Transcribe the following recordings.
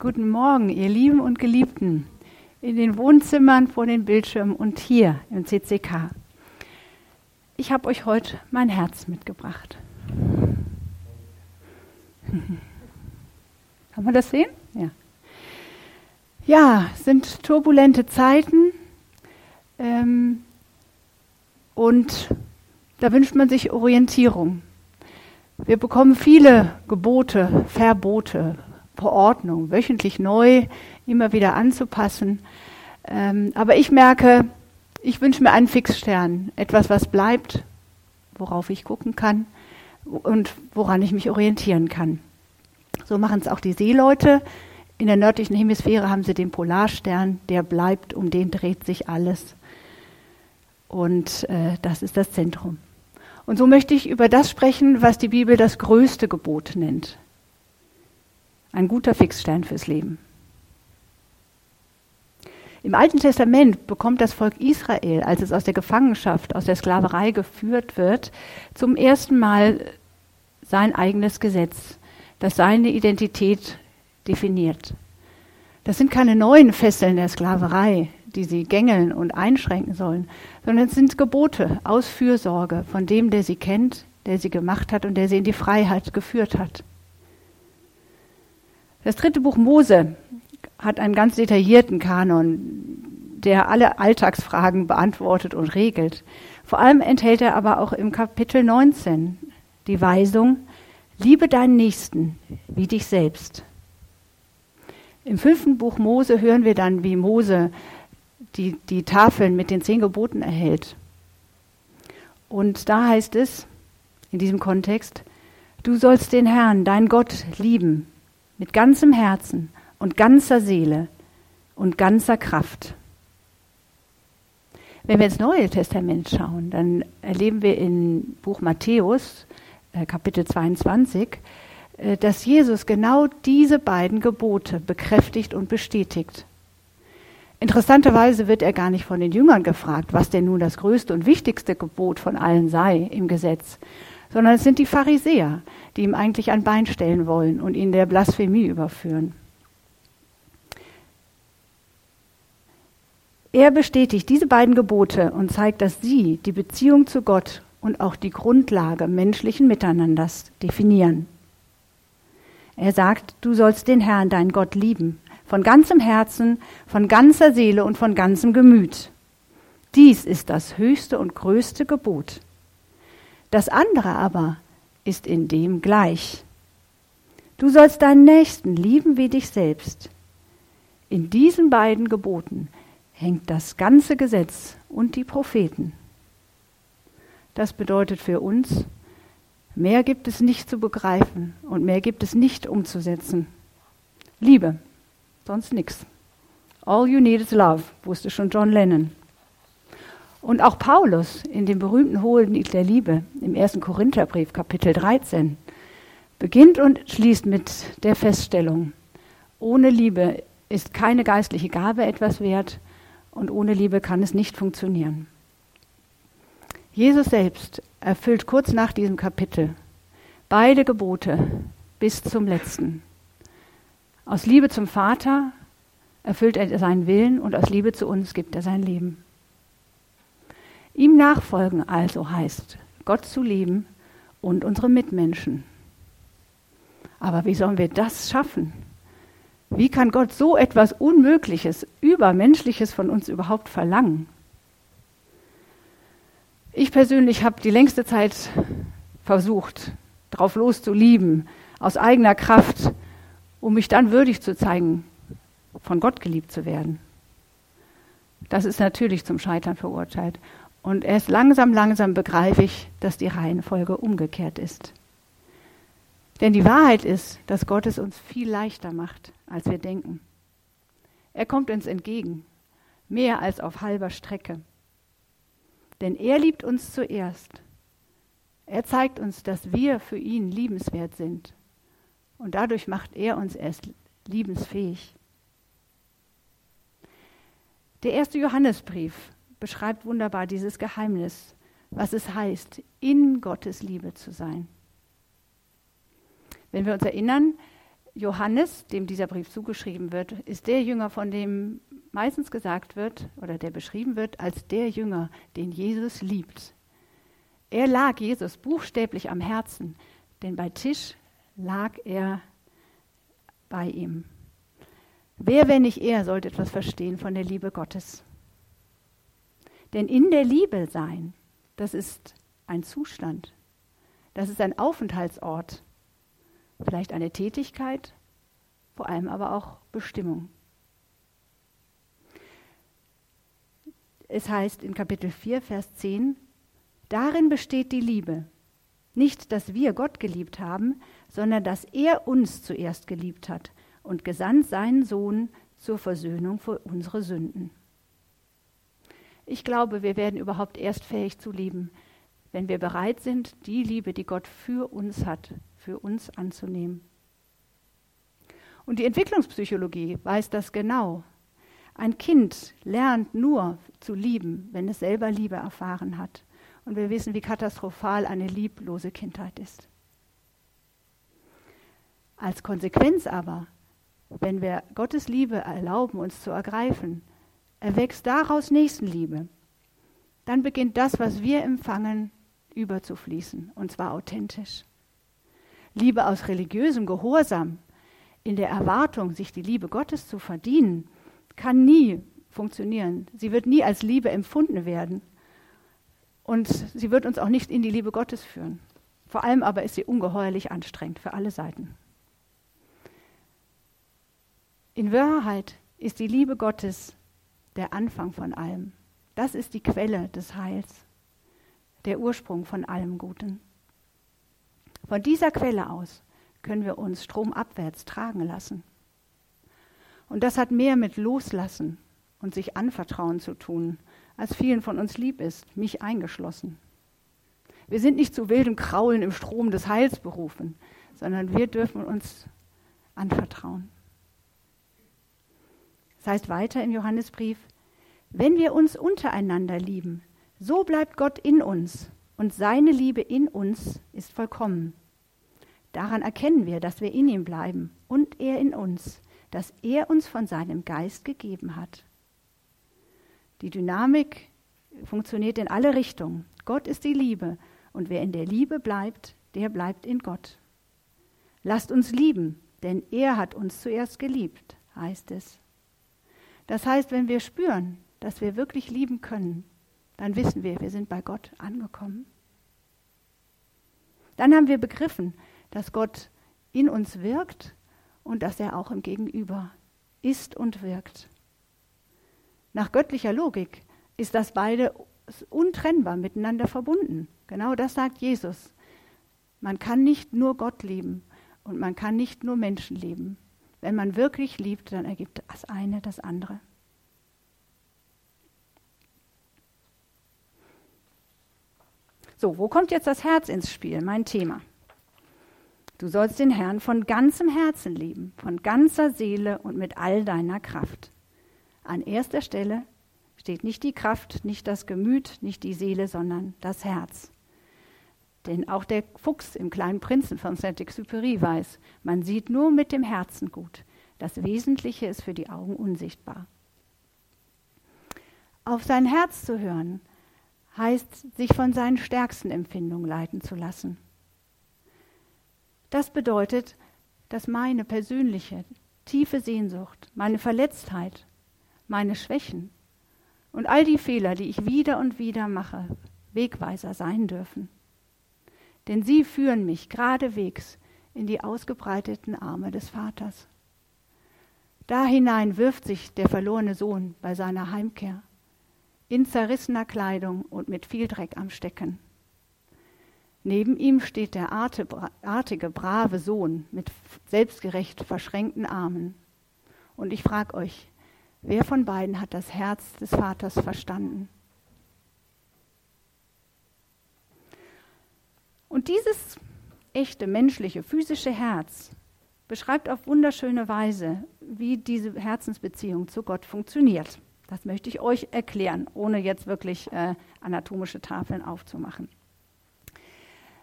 Guten Morgen, ihr Lieben und Geliebten, in den Wohnzimmern, vor den Bildschirmen und hier im CCK. Ich habe euch heute mein Herz mitgebracht. Kann man das sehen? Ja. Ja, sind turbulente Zeiten ähm, und da wünscht man sich Orientierung. Wir bekommen viele Gebote, Verbote, Verordnung, wöchentlich neu, immer wieder anzupassen. Ähm, aber ich merke, ich wünsche mir einen Fixstern, etwas, was bleibt, worauf ich gucken kann und woran ich mich orientieren kann. So machen es auch die Seeleute. In der nördlichen Hemisphäre haben sie den Polarstern, der bleibt, um den dreht sich alles. Und äh, das ist das Zentrum. Und so möchte ich über das sprechen, was die Bibel das größte Gebot nennt. Ein guter Fixstein fürs Leben. Im Alten Testament bekommt das Volk Israel, als es aus der Gefangenschaft, aus der Sklaverei geführt wird, zum ersten Mal sein eigenes Gesetz, das seine Identität definiert. Das sind keine neuen Fesseln der Sklaverei, die sie gängeln und einschränken sollen, sondern es sind Gebote aus Fürsorge von dem, der sie kennt, der sie gemacht hat und der sie in die Freiheit geführt hat. Das dritte Buch Mose hat einen ganz detaillierten Kanon, der alle Alltagsfragen beantwortet und regelt. Vor allem enthält er aber auch im Kapitel 19 die Weisung, liebe deinen Nächsten wie dich selbst. Im fünften Buch Mose hören wir dann, wie Mose die, die Tafeln mit den zehn Geboten erhält. Und da heißt es, in diesem Kontext, du sollst den Herrn, dein Gott, lieben mit ganzem Herzen und ganzer Seele und ganzer Kraft. Wenn wir ins Neue Testament schauen, dann erleben wir in Buch Matthäus, äh, Kapitel 22, äh, dass Jesus genau diese beiden Gebote bekräftigt und bestätigt. Interessanterweise wird er gar nicht von den Jüngern gefragt, was denn nun das größte und wichtigste Gebot von allen sei im Gesetz, sondern es sind die Pharisäer, die ihm eigentlich ein Bein stellen wollen und ihn der Blasphemie überführen. Er bestätigt diese beiden Gebote und zeigt, dass sie die Beziehung zu Gott und auch die Grundlage menschlichen Miteinanders definieren. Er sagt, du sollst den Herrn, deinen Gott, lieben, von ganzem Herzen, von ganzer Seele und von ganzem Gemüt. Dies ist das höchste und größte Gebot. Das andere aber ist in dem gleich. Du sollst deinen Nächsten lieben wie dich selbst. In diesen beiden Geboten hängt das ganze Gesetz und die Propheten. Das bedeutet für uns, mehr gibt es nicht zu begreifen und mehr gibt es nicht umzusetzen. Liebe, sonst nichts. All you need is love, wusste schon John Lennon. Und auch Paulus in dem berühmten Hohen der Liebe im ersten Korintherbrief, Kapitel 13, beginnt und schließt mit der Feststellung, ohne Liebe ist keine geistliche Gabe etwas wert und ohne Liebe kann es nicht funktionieren. Jesus selbst erfüllt kurz nach diesem Kapitel beide Gebote bis zum letzten. Aus Liebe zum Vater erfüllt er seinen Willen und aus Liebe zu uns gibt er sein Leben. Ihm nachfolgen also heißt, Gott zu lieben und unsere Mitmenschen. Aber wie sollen wir das schaffen? Wie kann Gott so etwas Unmögliches, Übermenschliches von uns überhaupt verlangen? Ich persönlich habe die längste Zeit versucht, drauf loszulieben, aus eigener Kraft, um mich dann würdig zu zeigen, von Gott geliebt zu werden. Das ist natürlich zum Scheitern verurteilt. Und erst langsam, langsam begreife ich, dass die Reihenfolge umgekehrt ist. Denn die Wahrheit ist, dass Gott es uns viel leichter macht, als wir denken. Er kommt uns entgegen, mehr als auf halber Strecke. Denn er liebt uns zuerst. Er zeigt uns, dass wir für ihn liebenswert sind. Und dadurch macht er uns erst liebensfähig. Der erste Johannesbrief beschreibt wunderbar dieses Geheimnis, was es heißt, in Gottes Liebe zu sein. Wenn wir uns erinnern, Johannes, dem dieser Brief zugeschrieben wird, ist der Jünger, von dem meistens gesagt wird oder der beschrieben wird als der Jünger, den Jesus liebt. Er lag Jesus buchstäblich am Herzen, denn bei Tisch lag er bei ihm. Wer, wenn nicht er, sollte etwas verstehen von der Liebe Gottes? Denn in der Liebe sein, das ist ein Zustand, das ist ein Aufenthaltsort, vielleicht eine Tätigkeit, vor allem aber auch Bestimmung. Es heißt in Kapitel 4, Vers 10, Darin besteht die Liebe. Nicht, dass wir Gott geliebt haben, sondern dass er uns zuerst geliebt hat und gesandt seinen Sohn zur Versöhnung für unsere Sünden. Ich glaube, wir werden überhaupt erst fähig zu lieben, wenn wir bereit sind, die Liebe, die Gott für uns hat, für uns anzunehmen. Und die Entwicklungspsychologie weiß das genau. Ein Kind lernt nur zu lieben, wenn es selber Liebe erfahren hat. Und wir wissen, wie katastrophal eine lieblose Kindheit ist. Als Konsequenz aber, wenn wir Gottes Liebe erlauben, uns zu ergreifen, erwächst daraus Nächstenliebe. Dann beginnt das, was wir empfangen, überzufließen, und zwar authentisch. Liebe aus religiösem Gehorsam, in der Erwartung, sich die Liebe Gottes zu verdienen, kann nie funktionieren. Sie wird nie als Liebe empfunden werden. Und sie wird uns auch nicht in die Liebe Gottes führen. Vor allem aber ist sie ungeheuerlich anstrengend für alle Seiten. In Wahrheit ist die Liebe Gottes der Anfang von allem. Das ist die Quelle des Heils, der Ursprung von allem Guten. Von dieser Quelle aus können wir uns stromabwärts tragen lassen. Und das hat mehr mit Loslassen und sich anvertrauen zu tun, als vielen von uns lieb ist, mich eingeschlossen. Wir sind nicht zu wildem Kraulen im Strom des Heils berufen, sondern wir dürfen uns anvertrauen. Heißt weiter im Johannesbrief, wenn wir uns untereinander lieben, so bleibt Gott in uns und seine Liebe in uns ist vollkommen. Daran erkennen wir, dass wir in ihm bleiben und er in uns, dass er uns von seinem Geist gegeben hat. Die Dynamik funktioniert in alle Richtungen. Gott ist die Liebe und wer in der Liebe bleibt, der bleibt in Gott. Lasst uns lieben, denn er hat uns zuerst geliebt, heißt es. Das heißt, wenn wir spüren, dass wir wirklich lieben können, dann wissen wir, wir sind bei Gott angekommen. Dann haben wir begriffen, dass Gott in uns wirkt und dass er auch im Gegenüber ist und wirkt. Nach göttlicher Logik ist das beide untrennbar miteinander verbunden. Genau das sagt Jesus. Man kann nicht nur Gott lieben und man kann nicht nur Menschen lieben. Wenn man wirklich liebt, dann ergibt das eine das andere. So, wo kommt jetzt das Herz ins Spiel? Mein Thema. Du sollst den Herrn von ganzem Herzen lieben, von ganzer Seele und mit all deiner Kraft. An erster Stelle steht nicht die Kraft, nicht das Gemüt, nicht die Seele, sondern das Herz. Denn auch der Fuchs im kleinen Prinzen von Saint-Exupéry weiß, man sieht nur mit dem Herzen gut. Das Wesentliche ist für die Augen unsichtbar. Auf sein Herz zu hören, heißt, sich von seinen stärksten Empfindungen leiten zu lassen. Das bedeutet, dass meine persönliche, tiefe Sehnsucht, meine Verletztheit, meine Schwächen und all die Fehler, die ich wieder und wieder mache, Wegweiser sein dürfen. Denn sie führen mich geradewegs in die ausgebreiteten Arme des Vaters. Da hinein wirft sich der verlorene Sohn bei seiner Heimkehr, in zerrissener Kleidung und mit viel Dreck am Stecken. Neben ihm steht der artige, brave Sohn mit selbstgerecht verschränkten Armen. Und ich frage euch, wer von beiden hat das Herz des Vaters verstanden? Und dieses echte menschliche, physische Herz beschreibt auf wunderschöne Weise, wie diese Herzensbeziehung zu Gott funktioniert. Das möchte ich euch erklären, ohne jetzt wirklich äh, anatomische Tafeln aufzumachen.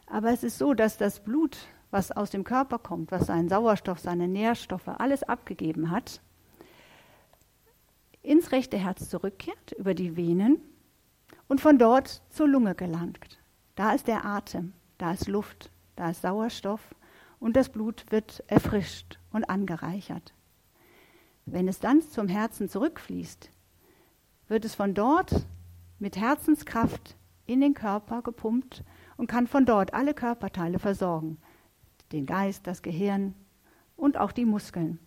Aber es ist so, dass das Blut, was aus dem Körper kommt, was seinen Sauerstoff, seine Nährstoffe, alles abgegeben hat, ins rechte Herz zurückkehrt über die Venen und von dort zur Lunge gelangt. Da ist der Atem, da ist Luft, da ist Sauerstoff und das Blut wird erfrischt und angereichert. Wenn es dann zum Herzen zurückfließt, wird es von dort mit Herzenskraft in den Körper gepumpt und kann von dort alle Körperteile versorgen. Den Geist, das Gehirn und auch die Muskeln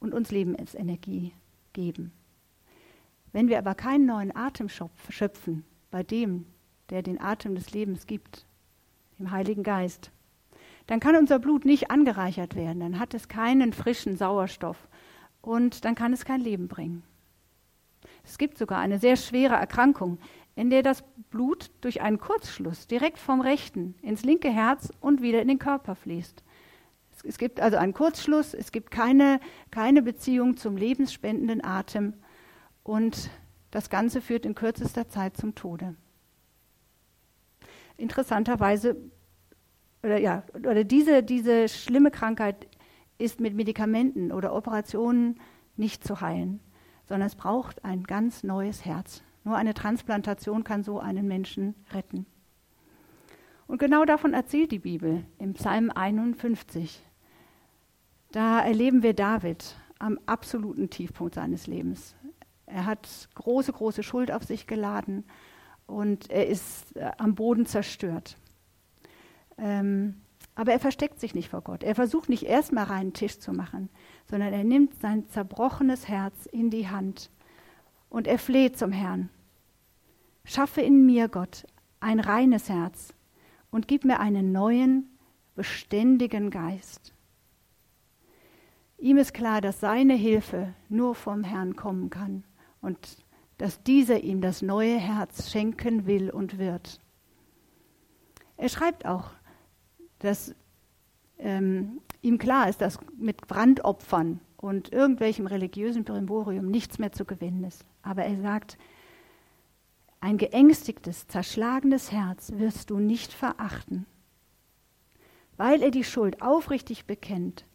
und uns Lebensenergie geben. Wenn wir aber keinen neuen Atem schöpfen bei dem, der den Atem des Lebens gibt, dem Heiligen Geist, dann kann unser Blut nicht angereichert werden, dann hat es keinen frischen Sauerstoff und dann kann es kein Leben bringen. Es gibt sogar eine sehr schwere Erkrankung, in der das Blut durch einen Kurzschluss direkt vom rechten ins linke Herz und wieder in den Körper fließt. Es gibt also einen Kurzschluss, es gibt keine, keine Beziehung zum lebensspendenden Atem und das Ganze führt in kürzester Zeit zum Tode. Interessanterweise, oder ja, oder diese, diese schlimme Krankheit ist mit Medikamenten oder Operationen nicht zu heilen, sondern es braucht ein ganz neues Herz. Nur eine Transplantation kann so einen Menschen retten. Und genau davon erzählt die Bibel im Psalm 51. Da erleben wir David am absoluten Tiefpunkt seines Lebens. Er hat große, große Schuld auf sich geladen und er ist äh, am Boden zerstört. Ähm, aber er versteckt sich nicht vor Gott. Er versucht nicht erstmal reinen Tisch zu machen, sondern er nimmt sein zerbrochenes Herz in die Hand und er fleht zum Herrn. Schaffe in mir, Gott, ein reines Herz und gib mir einen neuen, beständigen Geist. Ihm ist klar, dass seine Hilfe nur vom Herrn kommen kann und dass dieser ihm das neue Herz schenken will und wird. Er schreibt auch, dass ähm, ihm klar ist, dass mit Brandopfern und irgendwelchem religiösen Brimborium nichts mehr zu gewinnen ist. Aber er sagt, ein geängstigtes, zerschlagenes Herz wirst du nicht verachten. Weil er die Schuld aufrichtig bekennt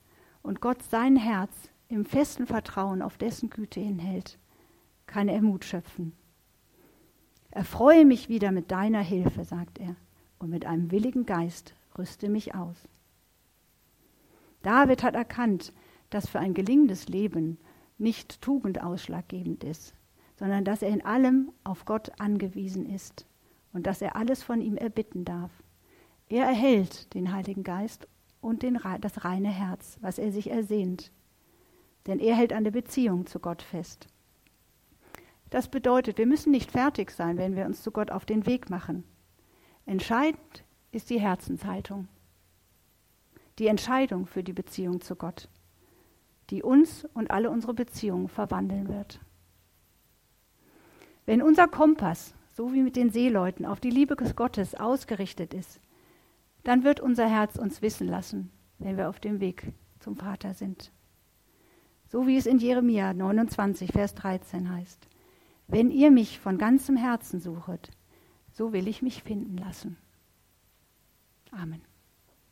und Gott sein Herz im festen Vertrauen auf dessen Güte hinhält, kann er Mut schöpfen. Erfreue mich wieder mit deiner Hilfe, sagt er, und mit einem willigen Geist rüste mich aus. David hat erkannt, dass für ein gelingendes Leben nicht Tugend ausschlaggebend ist, sondern dass er in allem auf Gott angewiesen ist und dass er alles von ihm erbitten darf. Er erhält den Heiligen Geist und den, das reine Herz, was er sich ersehnt, denn er hält an der Beziehung zu Gott fest. Das bedeutet, wir müssen nicht fertig sein, wenn wir uns zu Gott auf den Weg machen. Entscheidend ist die Herzenshaltung, die Entscheidung für die Beziehung zu Gott, die uns und alle unsere Beziehungen verwandeln wird. Wenn unser Kompass, so wie mit den Seeleuten, auf die Liebe des Gottes ausgerichtet ist, dann wird unser Herz uns wissen lassen, wenn wir auf dem Weg zum Vater sind. So wie es in Jeremia 29, Vers 13 heißt. Wenn ihr mich von ganzem Herzen suchet, so will ich mich finden lassen. Amen.